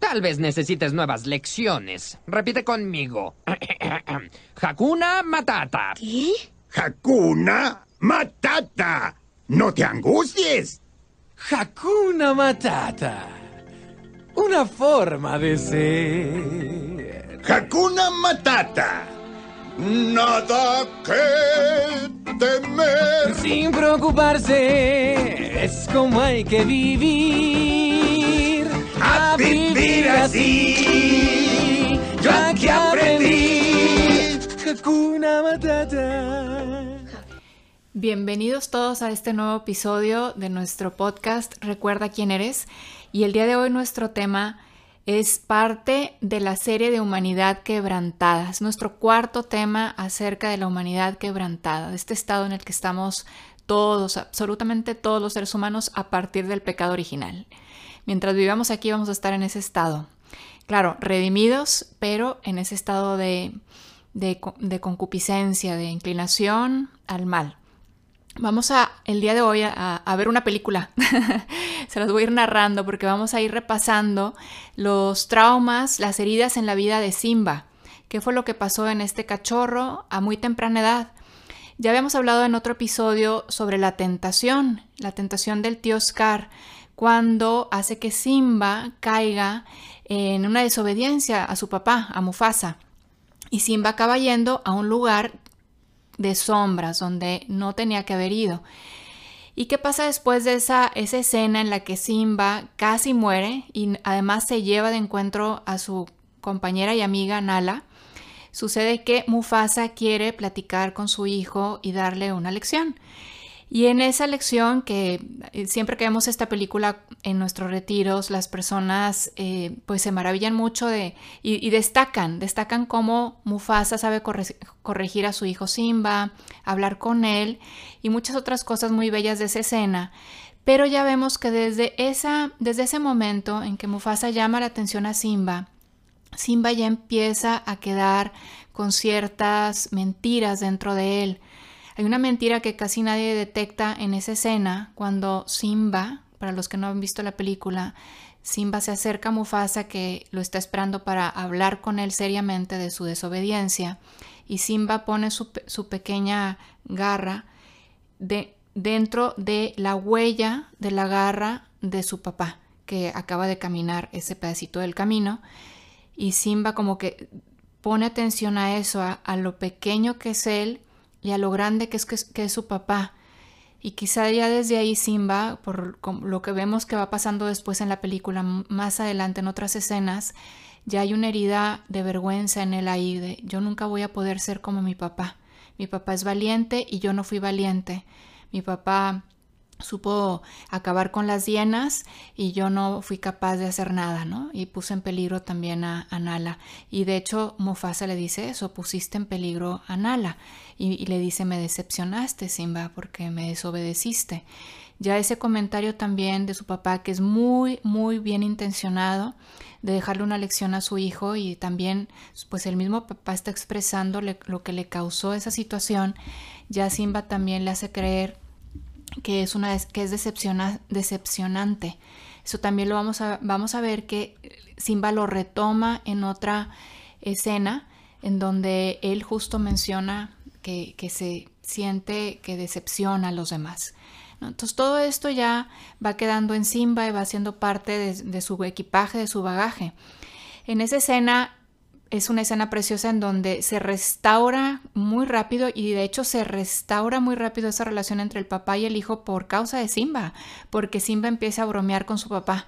Tal vez necesites nuevas lecciones. Repite conmigo. Hakuna Matata. ¿Qué? Hakuna Matata. No te angusties. Hakuna Matata. Una forma de ser. Hakuna Matata. Nada que temer. Sin preocuparse, es como hay que vivir. Vivir así. Yo aquí aprendí. Hakuna Matata. Bienvenidos todos a este nuevo episodio de nuestro podcast Recuerda quién eres. Y el día de hoy nuestro tema es parte de la serie de Humanidad Quebrantada. Es nuestro cuarto tema acerca de la humanidad quebrantada, de este estado en el que estamos todos, absolutamente todos los seres humanos a partir del pecado original. Mientras vivamos aquí vamos a estar en ese estado. Claro, redimidos, pero en ese estado de, de, concupiscencia, de inclinación al mal. Vamos a, el día de hoy, a, ver una película. Se las voy a ir narrando porque vamos a ir repasando los traumas, las heridas en la vida de Simba. ¿Qué fue lo que pasó en este cachorro a muy temprana edad? Ya habíamos hablado en otro episodio sobre la tentación, la tentación del tío Scar, cuando hace que Simba caiga en una desobediencia a su papá, a Mufasa. Y Simba acaba yendo a un lugar de sombras donde no tenía que haber ido. ¿Y qué pasa después de esa, esa escena en la que Simba casi muere y además se lleva de encuentro a su compañera y amiga Nala? Sucede que Mufasa quiere platicar con su hijo y darle una lección. Y en esa lección, que siempre que vemos esta película en nuestros retiros, las personas eh, pues se maravillan mucho de, y, y, destacan, destacan cómo Mufasa sabe corre, corregir a su hijo Simba, hablar con él y muchas otras cosas muy bellas de esa escena. Pero ya vemos que desde, esa, desde ese momento en que Mufasa llama la atención a Simba, Simba ya empieza a quedar con ciertas mentiras dentro de él. Hay una mentira que casi nadie detecta en esa escena cuando Simba, para los que no han visto la película, Simba se acerca a Mufasa que lo está esperando para hablar con él seriamente de su desobediencia y Simba pone su, pequeña garra de, dentro de la huella de la garra de su papá que acaba de caminar ese pedacito del camino y Simba como que pone atención a eso, a lo pequeño que es él y a lo grande que es, que es, que es su papá. Y quizá ya desde ahí Simba, por lo que vemos que va pasando después en la película, más adelante en otras escenas, ya hay una herida de vergüenza en él ahí, de yo nunca voy a poder ser como mi papá. Mi papá es valiente y yo no fui valiente. Mi papá supo acabar con las hienas y yo no fui capaz de hacer nada, ¿no? Y puse en peligro también a, a Nala. Y de hecho Mufasa le dice eso, pusiste en peligro a Nala. Y, y, le dice, me decepcionaste, Simba, porque me desobedeciste. Ya ese comentario también de su papá, que es muy, muy bien intencionado, de dejarle una lección a su hijo y también, pues el mismo papá está expresando lo que le causó esa situación, ya Simba también le hace creer que es, una, que es decepciona, decepcionante. Eso también lo vamos a, vamos a ver que Simba lo retoma en otra escena en donde él justo menciona que, que se siente que decepciona a los demás. Entonces todo esto ya va quedando en Simba y va siendo parte de su equipaje, de su bagaje. En esa escena es una escena preciosa en donde se restaura muy rápido y de hecho se restaura muy rápido esa relación entre el papá y el hijo por causa de Simba, porque Simba empieza a bromear con su papá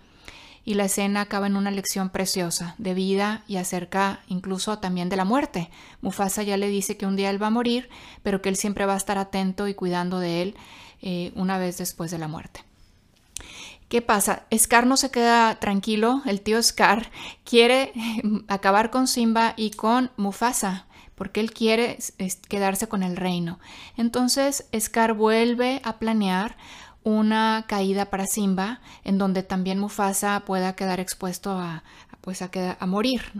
y la escena acaba en una lección preciosa de vida y acerca incluso también de la muerte. Mufasa ya le dice que un día él va a morir, pero que él siempre va a estar atento y cuidando de él eh, una vez después de la muerte. ¿Qué pasa? Scar no se queda tranquilo, el tío Scar quiere acabar con Simba y con Mufasa, porque él quiere quedarse con el reino. Entonces Scar vuelve a planear una caída para Simba, en donde también Mufasa pueda quedar expuesto a, pues a, a morir.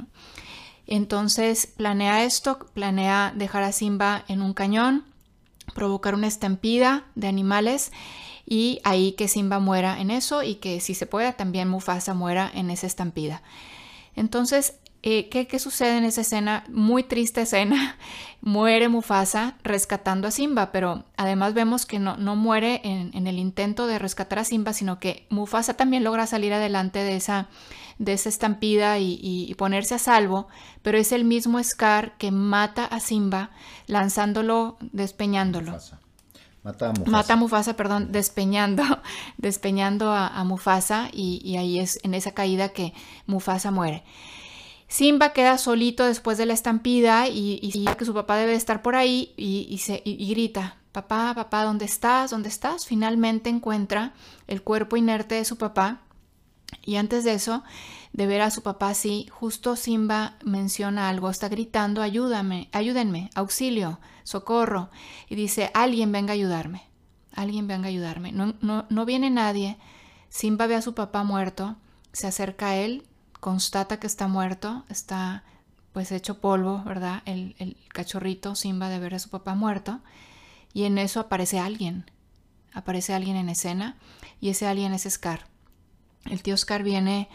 Entonces planea esto, planea dejar a Simba en un cañón, provocar una estampida de animales y ahí que Simba muera en eso y que si se pueda también Mufasa muera en esa estampida. Entonces, eh, ¿qué, sucede en esa escena? Muy triste escena. muere Mufasa rescatando a Simba, pero además vemos que no, no muere en, el intento de rescatar a Simba, sino que Mufasa también logra salir adelante de esa, de esa estampida y, ponerse a salvo, pero es el mismo Scar que mata a Simba lanzándolo, despeñándolo. Mata a Mufasa. Mata a Mufasa, perdón, despeñando, despeñando a, Mufasa y, ahí es en esa caída que Mufasa muere. Simba queda solito después de la estampida y, y que su papá debe estar por ahí y, se, grita, papá, papá, ¿dónde estás? ¿Dónde estás? Finalmente encuentra el cuerpo inerte de su papá y antes de eso, de ver a su papá así, justo Simba menciona algo, está gritando, ayúdame, ayúdenme, auxilio, socorro, y dice, alguien venga a ayudarme, alguien venga a ayudarme. No, no, no viene nadie, Simba ve a su papá muerto, se acerca a él, constata que está muerto, está pues hecho polvo, ¿verdad? El, cachorrito Simba de ver a su papá muerto. Y en eso aparece alguien. Aparece alguien en escena y ese alguien es Scar. El tío Scar viene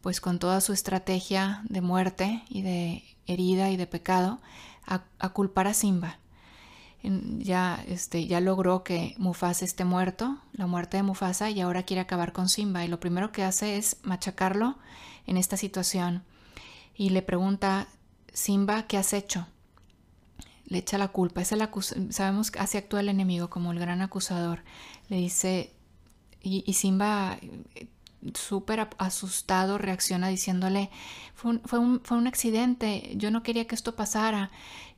pues con toda su estrategia de muerte y de herida y de pecado a, culpar a Simba. Ya, este, ya logró que Mufasa esté muerto, la muerte de Mufasa, y ahora quiere acabar con Simba. Y lo primero que hace es machacarlo en esta situación y le pregunta, Simba, ¿qué has hecho? Le echa la culpa, es el sabemos que así actúa el enemigo como el gran acusador. Le dice, y, Simba súper asustado reacciona diciéndole, fue un, fue, un, fue un, accidente, yo no quería que esto pasara.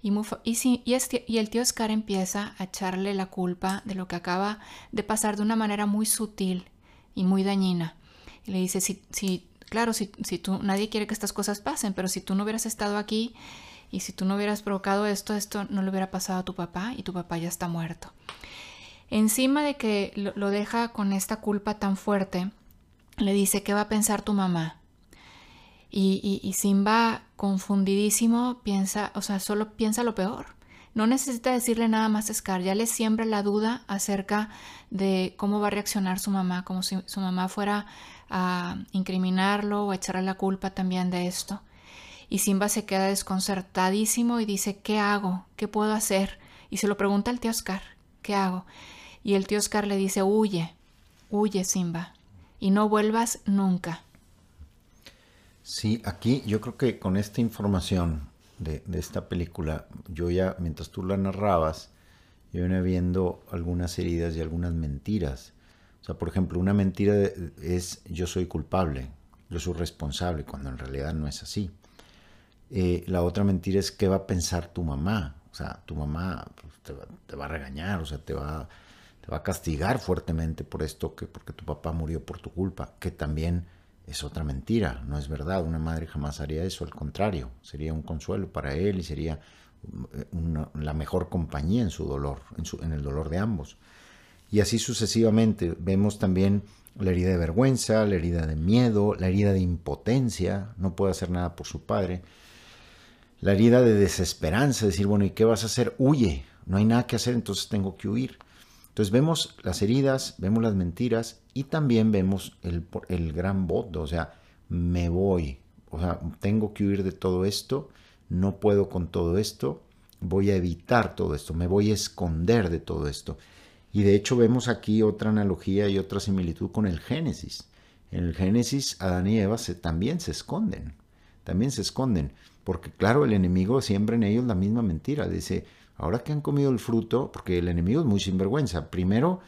Y, y, y, el tío Scar empieza a echarle la culpa de lo que acaba de pasar de una manera muy sutil y muy dañina. Y le dice, si, si claro, si, si tú, nadie quiere que estas cosas pasen, pero si tú no hubieras estado aquí y si tú no hubieras provocado esto, esto no le hubiera pasado a tu papá y tu papá ya está muerto. Encima de que lo, deja con esta culpa tan fuerte, le dice, ¿qué va a pensar tu mamá? Y, y, Simba, confundidísimo, piensa, o sea, solo piensa lo peor. No necesita decirle nada más a Scar, ya le siembra la duda acerca de cómo va a reaccionar su mamá, como si su mamá fuera a incriminarlo o a echarle la culpa también de esto. Y Simba se queda desconcertadísimo y dice, ¿qué hago? ¿Qué puedo hacer? Y se lo pregunta al tío Oscar, ¿qué hago? Y el tío Oscar le dice, huye, huye Simba, y no vuelvas nunca. Sí, aquí yo creo que con esta información de, esta película, yo ya, mientras tú la narrabas, yo venía viendo algunas heridas y algunas mentiras o sea, por ejemplo, una mentira es yo soy culpable, yo soy responsable, cuando en realidad no es así. Eh, la otra mentira es qué va a pensar tu mamá. O sea, tu mamá pues, te, va, a regañar, o sea, te va, va a castigar fuertemente por esto, que porque tu papá murió por tu culpa, que también es otra mentira, no es verdad. Una madre jamás haría eso, al contrario, sería un consuelo para él y sería eh, la mejor compañía en su dolor, en, en el dolor de ambos. Y así sucesivamente. Vemos también la herida de vergüenza, la herida de miedo, la herida de impotencia, no puede hacer nada por su padre. La herida de desesperanza, decir, bueno, ¿y qué vas a hacer? Huye, no hay nada que hacer, entonces tengo que huir. Entonces vemos las heridas, vemos las mentiras y también vemos el, el gran voto, o sea, me voy, o sea, tengo que huir de todo esto, no puedo con todo esto, voy a evitar todo esto, me voy a esconder de todo esto. Y de hecho vemos aquí otra analogía y otra similitud con el Génesis. En el Génesis Adán y Eva también se esconden, también se esconden, porque claro, el enemigo siembra en ellos la misma mentira. Dice, ahora que han comido el fruto, porque el enemigo es muy sinvergüenza, primero,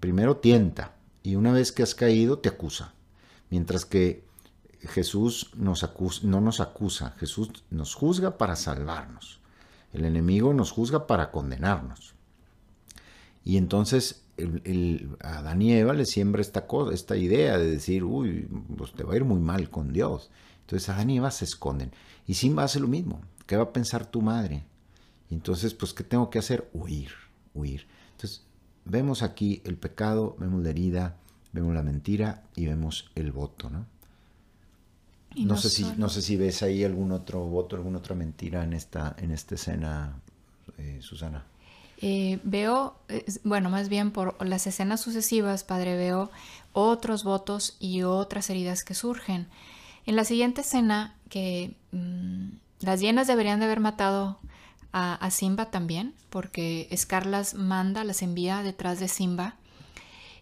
primero tienta y una vez que has caído te acusa. Mientras que Jesús no nos acusa, Jesús nos juzga para salvarnos. El enemigo nos juzga para condenarnos. Y entonces el, a Adán y Eva le siembra esta, cosa, esta idea de decir, uy, pues te va a ir muy mal con Dios. Entonces Adán y Eva se esconden. Y Simba hace lo mismo. ¿Qué va a pensar tu madre? Y entonces, pues, ¿qué tengo que hacer? Huir, huir. Entonces, vemos aquí el pecado, vemos la herida, vemos la mentira y vemos el voto, ¿no? No, sé si, no sé si ves ahí algún otro voto, alguna otra mentira en esta, en esta escena, eh, Susana. Eh, veo, bueno, más bien por las escenas sucesivas, Padre, veo otros votos y otras heridas que surgen. En la siguiente escena, que mm, las hienas deberían de haber matado a, Simba también, porque Scar las manda, las envía detrás de Simba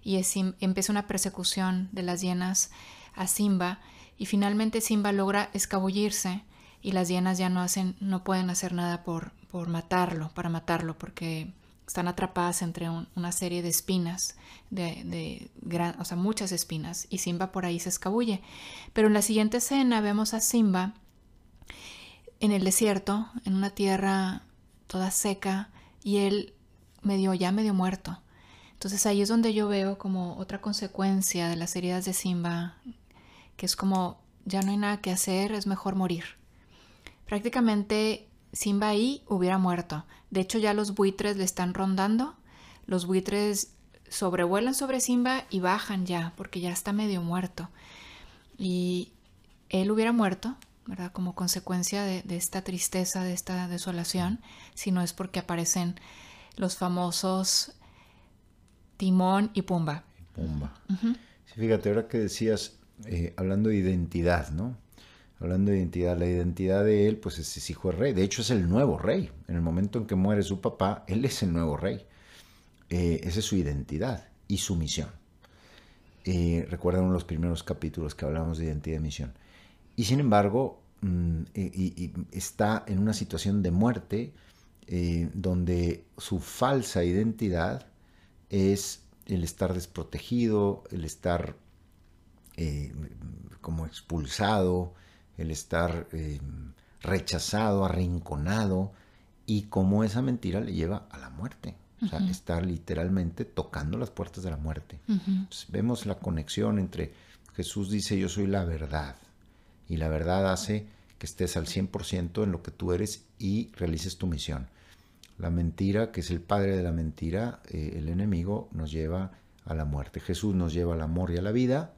y empieza una persecución de las hienas a Simba y finalmente Simba logra escabullirse y las hienas ya no hacen, no pueden hacer nada por, por matarlo, para matarlo, porque están atrapadas entre una serie de espinas, de, gran, o sea, muchas espinas, y Simba por ahí se escabulle. Pero en la siguiente escena vemos a Simba en el desierto, en una tierra toda seca, y él medio ya medio muerto. Entonces ahí es donde yo veo como otra consecuencia de las heridas de Simba, que es como ya no hay nada que hacer, es mejor morir. Prácticamente Simba ahí hubiera muerto. De hecho, ya los buitres le están rondando. Los buitres sobrevuelan sobre Simba y bajan ya, porque ya está medio muerto. Y él hubiera muerto, ¿verdad? Como consecuencia de, esta tristeza, de esta desolación, si no es porque aparecen los famosos Timón y Pumba. Pumba. fíjate, ahora que decías, eh, hablando de identidad, ¿no? hablando de identidad, la identidad de él, pues es, hijo de rey. De hecho, es el nuevo rey. En el momento en que muere su papá, él es el nuevo rey. Eh, esa es su identidad y su misión. Eh, recuerdan los primeros capítulos que hablamos de identidad y misión. Y sin embargo, mm, está en una situación de muerte eh, donde su falsa identidad es el estar desprotegido, el estar como expulsado, el estar eh, rechazado, arrinconado, y cómo esa mentira le lleva a la muerte. O sea, estar literalmente tocando las puertas de la muerte. vemos la conexión entre Jesús dice yo soy la verdad y la verdad hace que estés al 100% en lo que tú eres y realices tu misión. La mentira, que es el padre de la mentira, eh, el enemigo nos lleva a la muerte. Jesús nos lleva al amor y a la vida,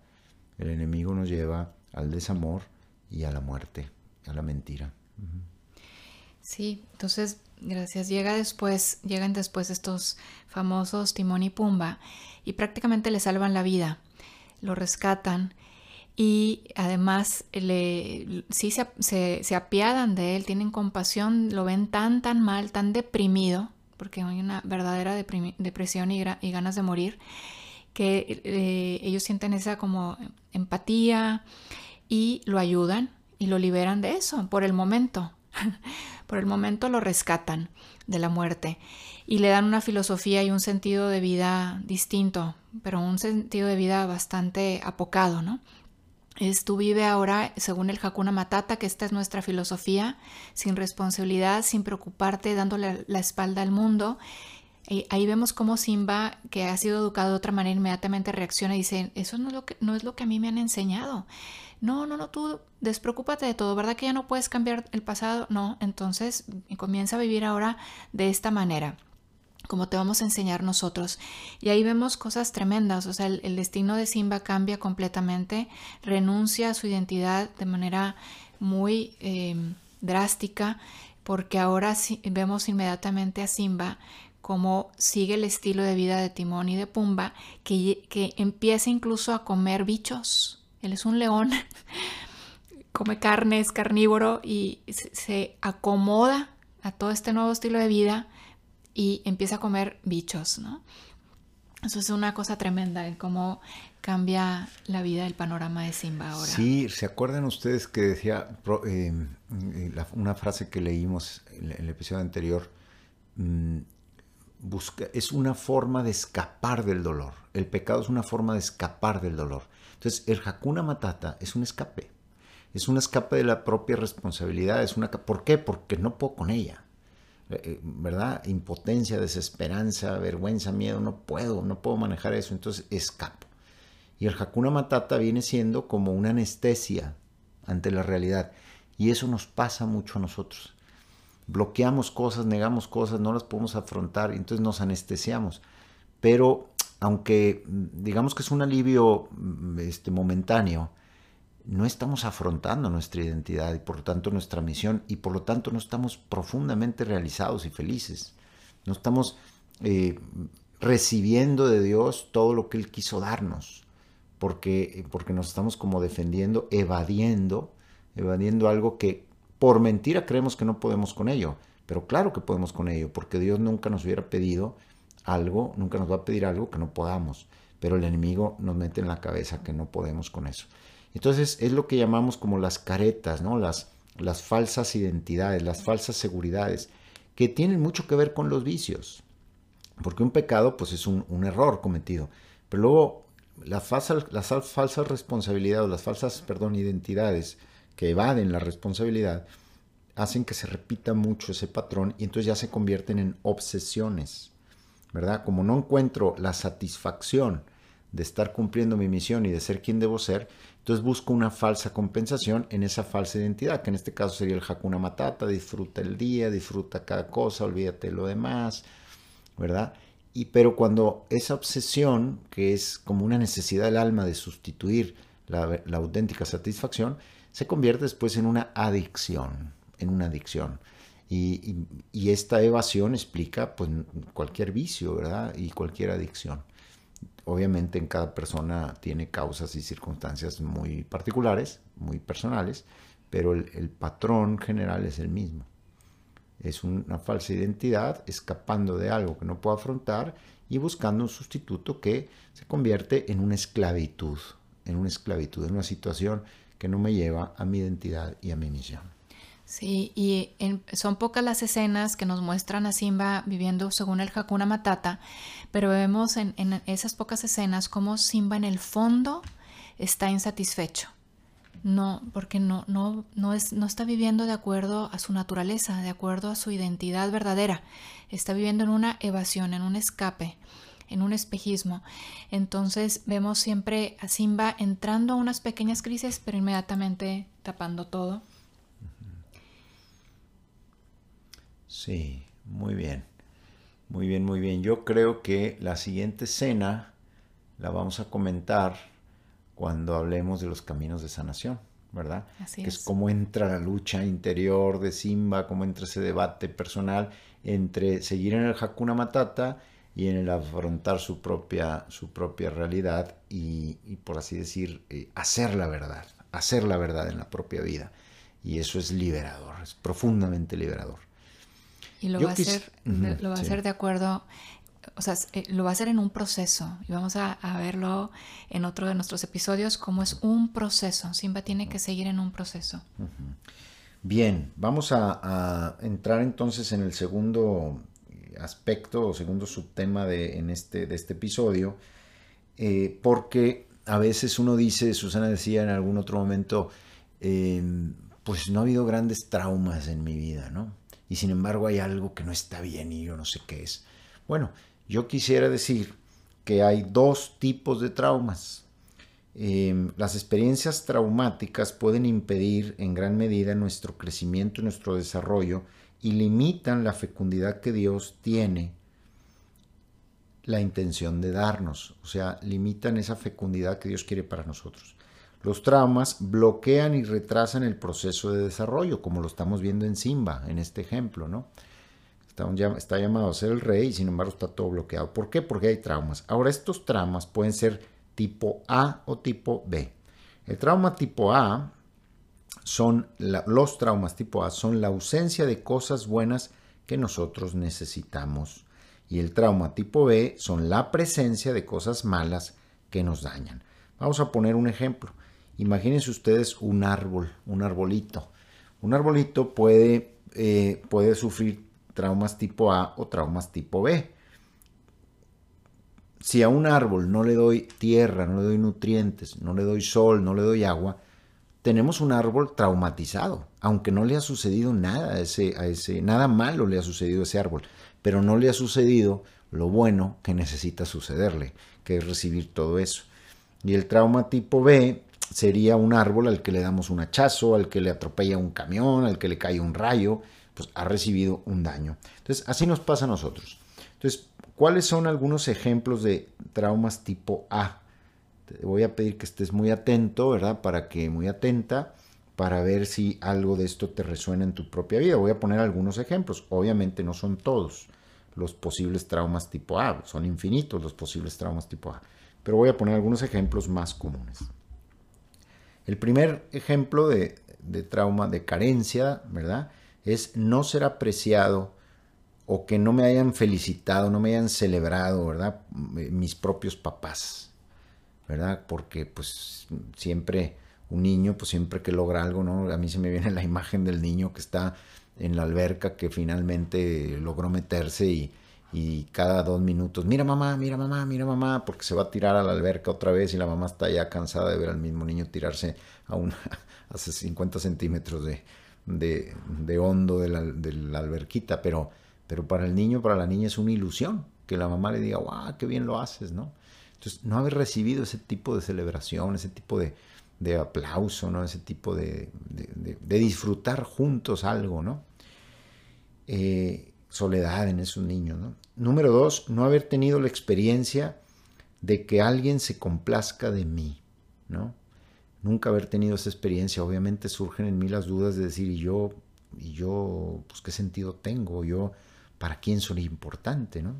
el enemigo nos lleva al desamor y a la muerte, a la mentira. Sí, entonces, gracias. Llega después, llegan después estos famosos Timón y Pumba y prácticamente le salvan la vida, lo rescatan y además le, sí se, se, apiadan de él, tienen compasión, lo ven tan, tan mal, tan deprimido, porque hay una verdadera depresión y, y, ganas de morir, que eh, ellos sienten esa como empatía y lo ayudan y lo liberan de eso por el momento. por el momento lo rescatan de la muerte y le dan una filosofía y un sentido de vida distinto, pero un sentido de vida bastante apocado, ¿no? Es tú vive ahora según el Hakuna Matata, que esta es nuestra filosofía, sin responsabilidad, sin preocuparte, dándole la espalda al mundo. Y ahí vemos cómo Simba, que ha sido educado de otra manera, inmediatamente reacciona y dice, eso no es lo que, no es lo que a mí me han enseñado no, no, no, tú despreocúpate de todo, ¿verdad que ya no puedes cambiar el pasado? No, entonces comienza a vivir ahora de esta manera como te vamos a enseñar nosotros. Y ahí vemos cosas tremendas, o sea, el, destino de Simba cambia completamente, renuncia a su identidad de manera muy eh, drástica, porque ahora vemos inmediatamente a Simba como sigue el estilo de vida de Timón y de Pumba, que empieza incluso a comer bichos, él es un león, come carne, es carnívoro y se acomoda a todo este nuevo estilo de vida y empieza a comer bichos, ¿no? Eso es una cosa tremenda, en cómo cambia la vida, el panorama de Simba ahora. Sí, ¿se acuerdan ustedes que decía eh, una frase que leímos en el episodio anterior? Mm, busca, es una forma de escapar del dolor. El pecado es una forma de escapar del dolor. Entonces, el Hakuna Matata es un escape. Es un escape de la propia responsabilidad. Es una, ¿Por qué? Porque no puedo con ella. Eh, eh, ¿Verdad? Impotencia, desesperanza, vergüenza, miedo. No puedo, no puedo manejar eso. Entonces, escapo. Y el Hakuna Matata viene siendo como una anestesia ante la realidad. Y eso nos pasa mucho a nosotros. Bloqueamos cosas, negamos cosas, no las podemos afrontar, entonces nos anestesiamos. Pero aunque digamos que es un alivio mm, este, momentáneo, no estamos afrontando nuestra identidad y por lo tanto nuestra misión y por lo tanto no estamos profundamente realizados y felices. No estamos eh, recibiendo de Dios todo lo que Él quiso darnos. porque, porque nos estamos como defendiendo, evadiendo, evadiendo algo que por mentira creemos que no podemos con ello. Pero claro que podemos con ello, porque Dios nunca nos hubiera pedido algo, nunca nos va a pedir algo que no podamos. Pero el enemigo nos mete en la cabeza que no podemos con eso. Entonces es lo que llamamos como las caretas, ¿no? Las, falsas identidades, las falsas seguridades, que tienen mucho que ver con los vicios. Porque un pecado, pues es un, error cometido. Pero luego las falsas, las falsas responsabilidades, las falsas, perdón, identidades que evaden la responsabilidad, hacen que se repita mucho ese patrón y entonces ya se convierten en obsesiones, ¿verdad? Como no encuentro la satisfacción de estar cumpliendo mi misión y de ser quien debo ser, entonces busco una falsa compensación en esa falsa identidad, que en este caso sería el Hakuna Matata, disfruta el día, disfruta cada cosa, olvídate de lo demás, ¿verdad? Y pero cuando esa obsesión, que es como una necesidad del alma de sustituir la, auténtica satisfacción, se convierte después en una adicción, en una adicción. Y, y, esta evasión explica pues, cualquier vicio, ¿verdad? Y cualquier adicción. Obviamente en cada persona tiene causas y circunstancias muy particulares, muy personales, pero el, patrón general es el mismo. Es una falsa identidad escapando de algo que no puedo afrontar y buscando un sustituto que se convierte en una esclavitud, en una esclavitud, en una situación que no me lleva a mi identidad y a mi misión. Sí, y son pocas las escenas que nos muestran a Simba viviendo según el Hakuna Matata, pero vemos en, esas pocas escenas cómo Simba en el fondo está insatisfecho. No, porque no, no, no, es, no está viviendo de acuerdo a su naturaleza, de acuerdo a su identidad verdadera. Está viviendo en una evasión, en un escape, en un espejismo. Entonces vemos siempre a Simba entrando a unas pequeñas crisis, pero inmediatamente tapando todo Sí, muy bien. Muy bien, muy bien. Yo creo que la siguiente escena la vamos a comentar cuando hablemos de los caminos de sanación, ¿verdad? Así que es. cómo entra la lucha interior de Simba, cómo entra ese debate personal entre seguir en el Hakuna Matata y en el afrontar su propia, su propia realidad y, por así decir, eh, hacer la verdad, hacer la verdad en la propia vida. Y eso es liberador, es profundamente liberador. Y lo va a hacer, lo va a hacer de acuerdo, o sea, eh, lo va a hacer en un proceso. Y vamos a, verlo en otro de nuestros episodios, como es un proceso. Simba tiene que seguir en un proceso. Bien, vamos a, entrar entonces en el segundo aspecto o segundo subtema de, en este, de este episodio, eh, porque a veces uno dice, Susana decía en algún otro momento, em, pues no ha habido grandes traumas en mi vida, ¿no? Y sin embargo hay algo que no está bien y yo no sé qué es. Bueno, yo quisiera decir que hay dos tipos de traumas. Em, las experiencias traumáticas pueden impedir en gran medida nuestro crecimiento y nuestro desarrollo y limitan la fecundidad que Dios tiene la intención de darnos, o sea, limitan esa fecundidad que Dios quiere para nosotros. Los traumas bloquean y retrasan el proceso de desarrollo, como lo estamos viendo en Simba, en este ejemplo, ¿no? Está, llamado a ser el rey y sin embargo está todo bloqueado. ¿Por qué? Porque hay traumas. Ahora, estos traumas pueden ser tipo A o tipo B. El trauma tipo A son los traumas tipo A son la ausencia de cosas buenas que nosotros necesitamos. Y el trauma tipo B son la presencia de cosas malas que nos dañan. Vamos a poner un ejemplo. Imagínense ustedes un árbol, un arbolito. Un arbolito puede, eh, puede sufrir traumas tipo A o traumas tipo B. Si a un árbol no le doy tierra, no le doy nutrientes, no le doy sol, no le doy agua, tenemos un árbol traumatizado, aunque no le ha sucedido nada a ese, a ese, nada malo le ha sucedido a ese árbol, pero no le ha sucedido lo bueno que necesita sucederle, que es recibir todo eso. Y el trauma tipo B sería un árbol al que le damos un hachazo, al que le atropella un camión, al que le cae un rayo, pues ha recibido un daño. Entonces, así nos pasa a nosotros. Entonces, ¿cuáles son algunos ejemplos de traumas tipo A? Te voy a pedir que estés muy atento, ¿verdad? Para que, muy atenta, para ver si algo de esto te resuena en tu propia vida. Voy a poner algunos ejemplos. Obviamente no son todos los posibles traumas tipo A, son infinitos los posibles traumas tipo A. pero voy a poner algunos ejemplos más comunes. El primer ejemplo de, de trauma de carencia, ¿verdad? Es no ser apreciado o que no me hayan felicitado, no me hayan celebrado, ¿verdad? Mis propios papás, ¿verdad? Porque pues siempre un niño, pues siempre que logra algo, ¿no? A mí se me viene la imagen del niño que está en la alberca que finalmente logró meterse y, y cada dos minutos, mira mamá, mira mamá, mira mamá, porque se va a tirar a la alberca otra vez y la mamá está ya cansada de ver al mismo niño tirarse a, una, a 50 centímetros de, de, de hondo de la, de la, alberquita, pero, pero para el niño, para la niña es una ilusión que la mamá le diga, wow, qué bien lo haces, ¿no? Entonces, no haber recibido ese tipo de celebración, ese tipo de, de aplauso, ¿no? Ese tipo de, de, de disfrutar juntos algo, ¿no? Eh, soledad en esos niños, ¿no? Número dos, no haber tenido la experiencia de que alguien se complazca de mí, ¿no? Nunca haber tenido esa experiencia, obviamente surgen en mí las dudas de decir, ¿y yo, y yo, pues qué sentido tengo? ¿Yo, para quién soy importante, ¿no?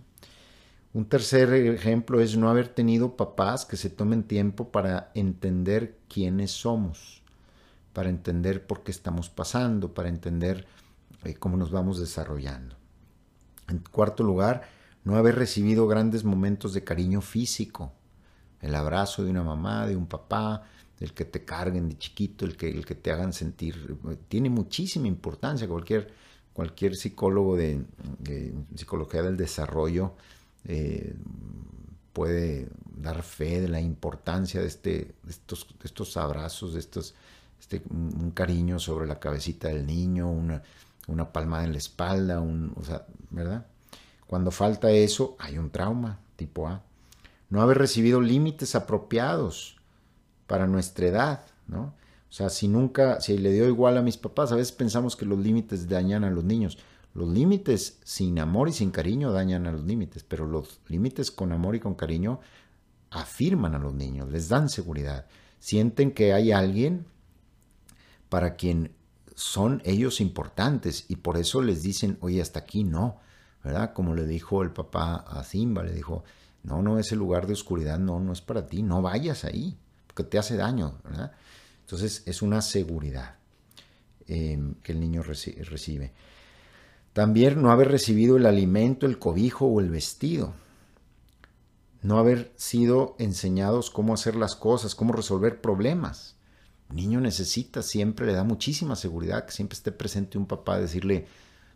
Un tercer ejemplo es no haber tenido papás que se tomen tiempo para entender quiénes somos, para entender por qué estamos pasando, para entender eh, cómo nos vamos desarrollando. En cuarto lugar, no haber recibido grandes momentos de cariño físico, el abrazo de una mamá, de un papá, el que te carguen de chiquito, el que, el que te hagan sentir, tiene muchísima importancia. Cualquier, cualquier psicólogo de, psicología del desarrollo eh, puede dar fe de la importancia de, este, de estos, abrazos, de estos, este, un cariño sobre la cabecita del niño, una, una palmada en la espalda, un, o sea, ¿verdad? Cuando falta eso, hay un trauma tipo A. No haber recibido límites apropiados para nuestra edad, ¿no? O sea, si nunca, si le dio igual a mis papás, a veces pensamos que los límites dañan a los niños. Los límites sin amor y sin cariño dañan a los límites, pero los límites con amor y con cariño afirman a los niños, les dan seguridad. Sienten que hay alguien para quien son ellos importantes y por eso les dicen, oye, hasta aquí no, ¿verdad? Como le dijo el papá a Simba, le dijo, no, no, ese lugar de oscuridad no, no es para ti, no vayas ahí, porque te hace daño, ¿verdad? Entonces es una seguridad eh, que el niño reci recibe. También no haber recibido el alimento, el cobijo o el vestido. No haber sido enseñados cómo hacer las cosas, cómo resolver problemas. Niño necesita, siempre le da muchísima seguridad que siempre esté presente un papá, decirle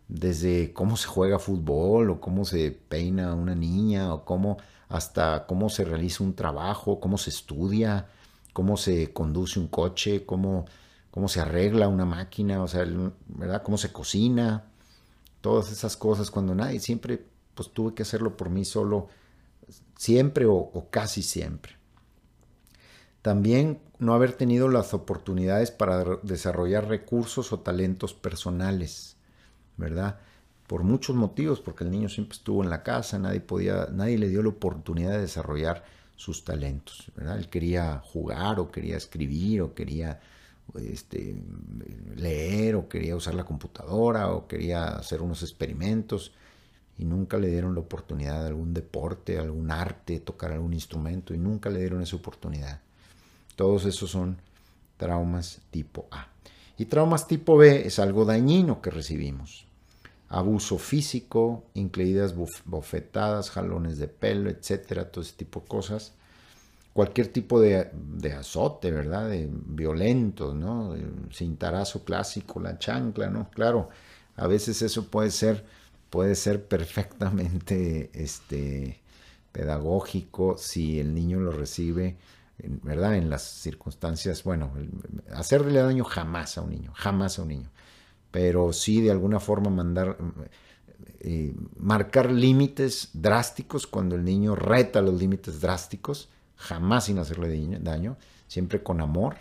desde cómo se juega fútbol o cómo se peina una niña o cómo hasta cómo se realiza un trabajo, cómo se estudia, cómo se conduce un coche, cómo, cómo se arregla una máquina, o sea, ¿verdad? cómo se cocina, todas esas cosas cuando nadie siempre pues tuve que hacerlo por mí solo siempre o casi siempre. También no haber tenido las oportunidades para desarrollar recursos o talentos personales, ¿verdad? Por muchos motivos, porque el niño siempre estuvo en la casa, nadie podía, nadie le dio la oportunidad de desarrollar sus talentos, ¿verdad? Él quería jugar o quería escribir o quería este, leer o quería usar la computadora o quería hacer unos experimentos y nunca le dieron la oportunidad de algún deporte, algún arte, tocar algún instrumento y nunca le dieron esa oportunidad. Todos esos son traumas tipo A. Y traumas tipo B es algo dañino que recibimos. Abuso físico, incluidas bofetadas, jalones de pelo, etcétera, todo ese tipo de cosas. Cualquier tipo de, de azote, ¿verdad? De violento, ¿no? Cintarazo clásico, la chancla, ¿no? Claro, a veces eso puede ser, puede ser perfectamente este, pedagógico si el niño lo recibe ¿verdad? En las circunstancias, bueno, hacerle daño jamás a un niño, jamás a un niño, pero sí de alguna forma mandar, eh, marcar límites drásticos cuando el niño reta los límites drásticos, jamás sin hacerle daño, siempre con amor.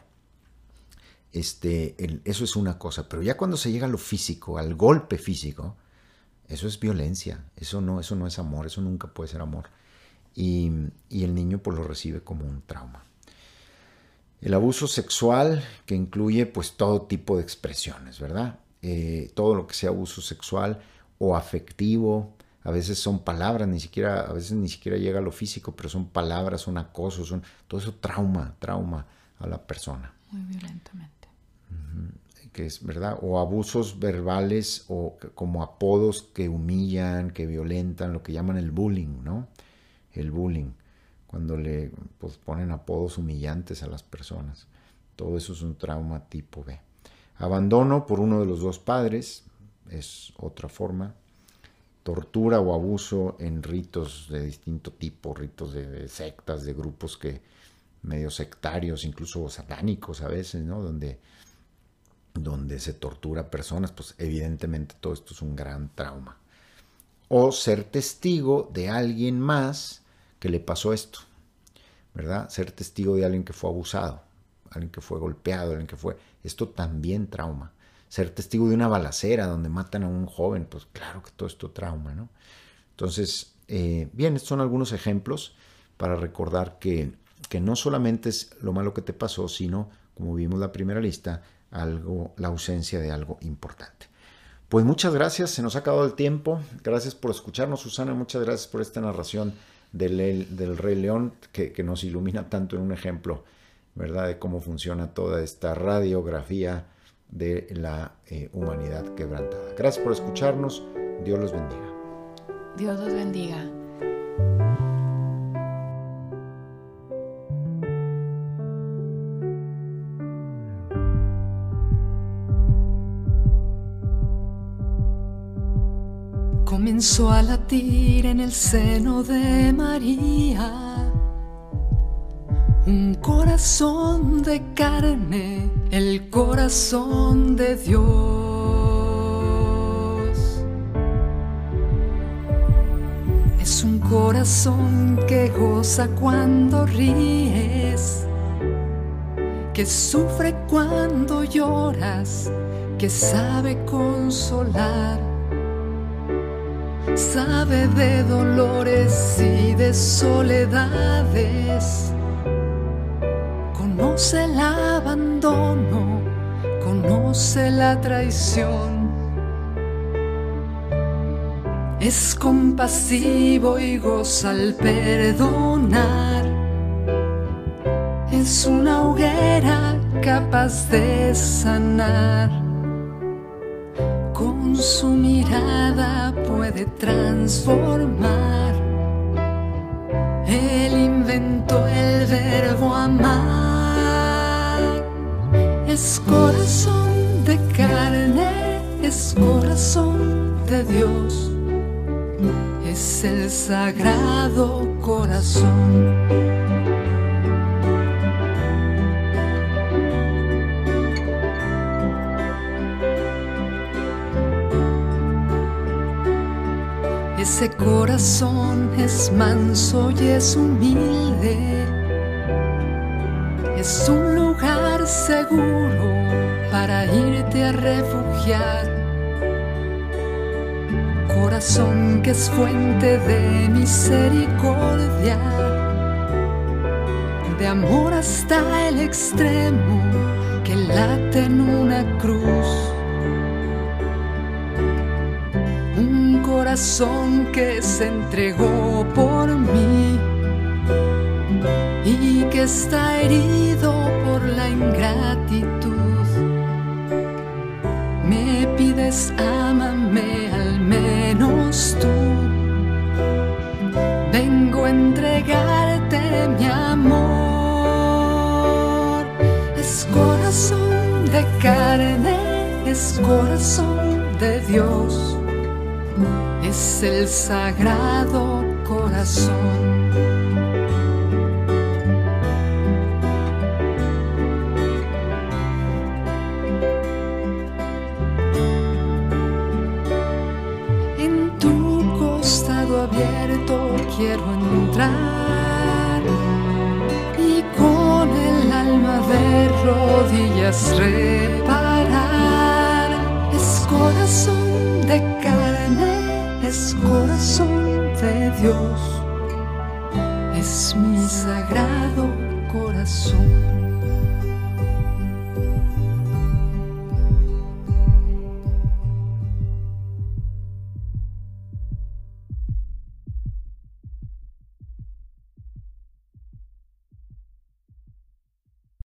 Este, eso es una cosa, pero ya cuando se llega a lo físico, al golpe físico, eso es violencia, eso no, eso no es amor, eso nunca puede ser amor y, el niño pues lo recibe como un trauma. El abuso sexual que incluye pues todo tipo de expresiones, ¿verdad? Eh, todo lo que sea abuso sexual o afectivo, a veces son palabras, ni siquiera, a veces ni siquiera llega a lo físico, pero son palabras, son acosos, son todo eso trauma, trauma a la persona. Muy violentamente. Que es verdad, o abusos verbales o como apodos que humillan, que violentan, lo que llaman el bullying, ¿no? El bullying, cuando le pues, ponen apodos humillantes a las personas. Todo eso es un trauma tipo B. Abandono por uno de los dos padres es otra forma tortura o abuso en ritos de distinto tipo, ritos de, sectas, de grupos que medio sectarios, incluso satánicos a veces, ¿no? Donde, donde se tortura a personas, pues evidentemente todo esto es un gran trauma. O ser testigo de alguien más que le pasó esto, ¿verdad? Ser testigo de alguien que fue abusado, alguien que fue golpeado, alguien que fue... Esto también trauma ser testigo de una balacera donde matan a un joven, pues claro que todo esto trauma, ¿no? Entonces, eh, bien, estos son algunos ejemplos para recordar que, que no solamente es lo malo que te pasó, sino, como vimos la primera lista, algo, la ausencia de algo importante. Pues muchas gracias, se nos ha acabado el tiempo. Gracias por escucharnos, Susana. Muchas gracias por esta narración del, Rey León que, que, nos ilumina tanto en un ejemplo, ¿verdad?, de cómo funciona toda esta radiografía de la eh, humanidad quebrantada. Gracias por escucharnos. Dios los bendiga. Dios los bendiga. Comenzó a latir en el seno de María un corazón de carne, el corazón de Dios. Es un corazón que goza cuando ríes, que sufre cuando lloras, que sabe consolar. Sabe de dolores y de soledades conoce el abandono, conoce la traición. Es compasivo y goza al perdonar. Es una hoguera capaz de sanar. Su mirada puede transformar. Él inventó el verbo amar es corazón de carne, es corazón de Dios, es el sagrado corazón. Ese corazón es manso y es humilde, es un lugar seguro para irte a refugiar. Corazón que es fuente de misericordia, de amor hasta el extremo que late en una cruz. Corazón que se entregó por mí y que está herido por la ingratitud. Me pides, ámame al menos tú. Vengo a entregarte mi amor. Es corazón de carne, es corazón de Dios. Es el sagrado corazón. quiero entrar y con el alma de rodillas reparar. Es corazón es corazón de Dios, es mi sagrado corazón.